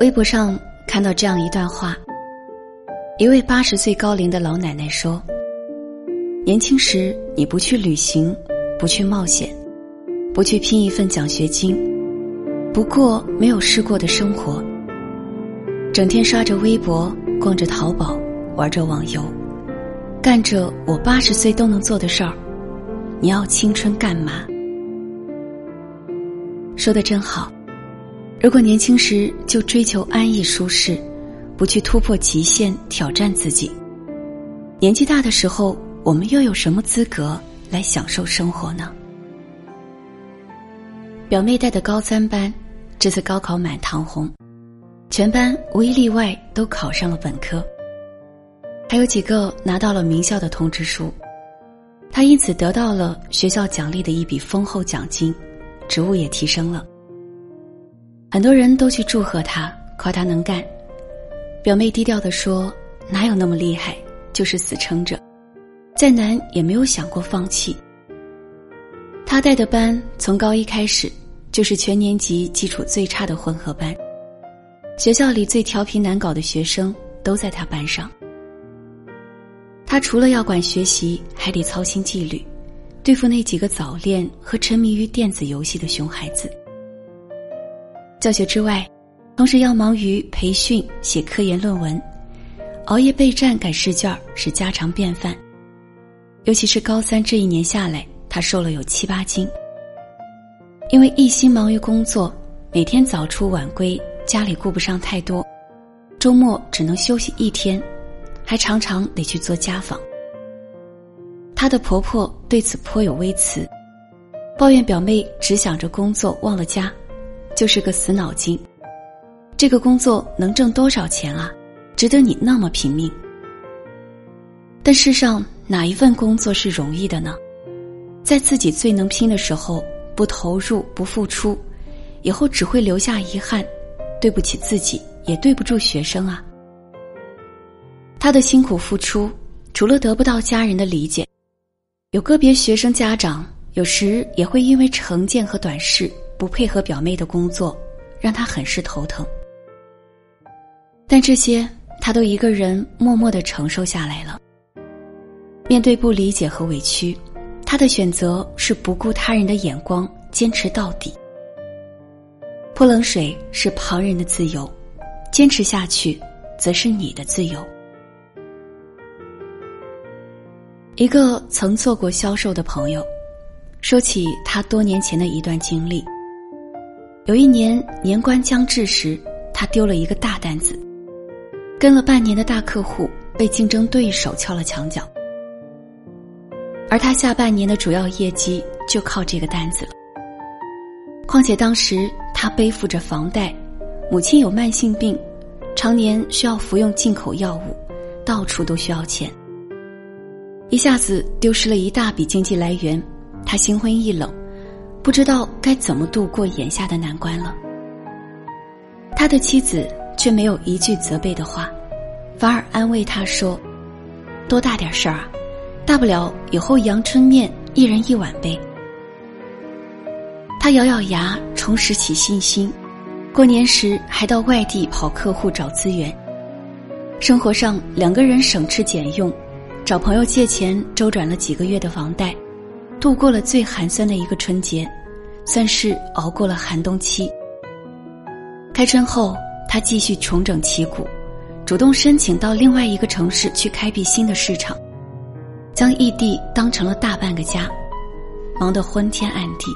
微博上看到这样一段话：一位八十岁高龄的老奶奶说：“年轻时你不去旅行，不去冒险，不去拼一份奖学金，不过没有试过的生活。整天刷着微博，逛着淘宝，玩着网游，干着我八十岁都能做的事儿。你要青春干嘛？”说的真好。如果年轻时就追求安逸舒适，不去突破极限挑战自己，年纪大的时候，我们又有什么资格来享受生活呢？表妹带的高三班，这次高考满堂红，全班无一例外都考上了本科，还有几个拿到了名校的通知书，她因此得到了学校奖励的一笔丰厚奖金，职务也提升了。很多人都去祝贺他，夸他能干。表妹低调的说：“哪有那么厉害，就是死撑着，再难也没有想过放弃。”他带的班从高一开始就是全年级基础最差的混合班，学校里最调皮难搞的学生都在他班上。他除了要管学习，还得操心纪律，对付那几个早恋和沉迷于电子游戏的熊孩子。教学之外，同时要忙于培训、写科研论文，熬夜备战赶试卷是家常便饭。尤其是高三这一年下来，他瘦了有七八斤。因为一心忙于工作，每天早出晚归，家里顾不上太多，周末只能休息一天，还常常得去做家访。她的婆婆对此颇有微词，抱怨表妹只想着工作，忘了家。就是个死脑筋，这个工作能挣多少钱啊？值得你那么拼命？但世上哪一份工作是容易的呢？在自己最能拼的时候不投入不付出，以后只会留下遗憾，对不起自己，也对不住学生啊。他的辛苦付出，除了得不到家人的理解，有个别学生家长有时也会因为成见和短视。不配合表妹的工作，让她很是头疼。但这些她都一个人默默的承受下来了。面对不理解和委屈，她的选择是不顾他人的眼光，坚持到底。泼冷水是旁人的自由，坚持下去，则是你的自由。一个曾做过销售的朋友，说起他多年前的一段经历。有一年年关将至时，他丢了一个大单子，跟了半年的大客户被竞争对手敲了墙角，而他下半年的主要业绩就靠这个单子了。况且当时他背负着房贷，母亲有慢性病，常年需要服用进口药物，到处都需要钱。一下子丢失了一大笔经济来源，他心灰意冷。不知道该怎么度过眼下的难关了。他的妻子却没有一句责备的话，反而安慰他说：“多大点事儿啊，大不了以后阳春面一人一碗呗。”他咬咬牙，重拾起信心。过年时还到外地跑客户找资源。生活上两个人省吃俭用，找朋友借钱周转了几个月的房贷。度过了最寒酸的一个春节，算是熬过了寒冬期。开春后，他继续重整旗鼓，主动申请到另外一个城市去开辟新的市场，将异地当成了大半个家，忙得昏天暗地。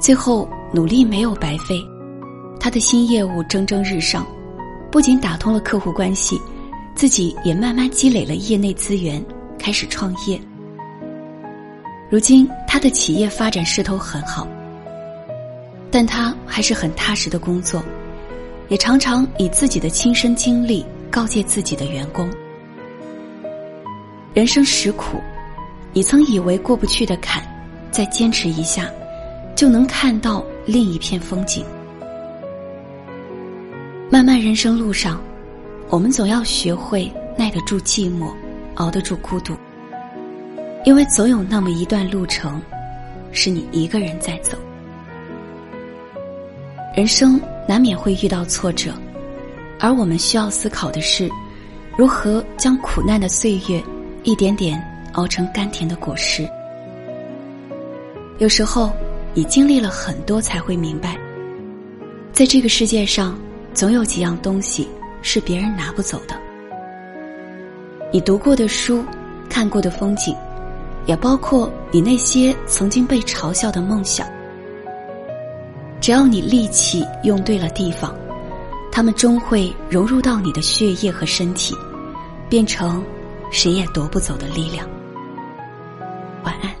最后，努力没有白费，他的新业务蒸蒸日上，不仅打通了客户关系，自己也慢慢积累了业内资源，开始创业。如今，他的企业发展势头很好，但他还是很踏实的工作，也常常以自己的亲身经历告诫自己的员工：人生实苦，你曾以为过不去的坎，再坚持一下，就能看到另一片风景。漫漫人生路上，我们总要学会耐得住寂寞，熬得住孤独。因为总有那么一段路程，是你一个人在走。人生难免会遇到挫折，而我们需要思考的是，如何将苦难的岁月一点点熬成甘甜的果实。有时候，你经历了很多，才会明白，在这个世界上，总有几样东西是别人拿不走的。你读过的书，看过的风景，也包括你那些曾经被嘲笑的梦想。只要你力气用对了地方，他们终会融入到你的血液和身体，变成谁也夺不走的力量。晚安。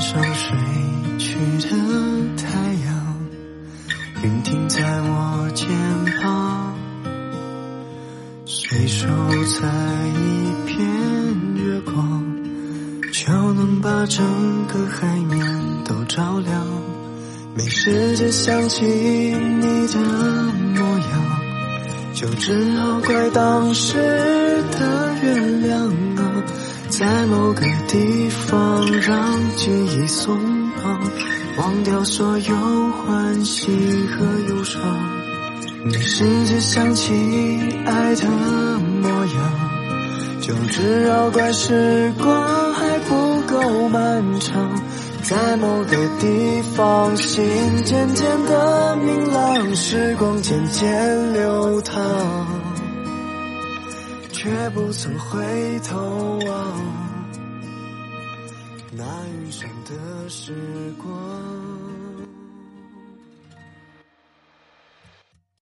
上睡去的太阳，云停在我肩膀，随手采一片月光，就能把整个海面都照亮。没时间想起你的模样，就只好怪当时的月亮。在某个地方，让记忆松绑，忘掉所有欢喜和忧伤。没时间想起爱的模样，就只要怪时光还不够漫长。在某个地方，心渐渐的明朗，时光渐渐流淌。却不曾回头望那余生的时光。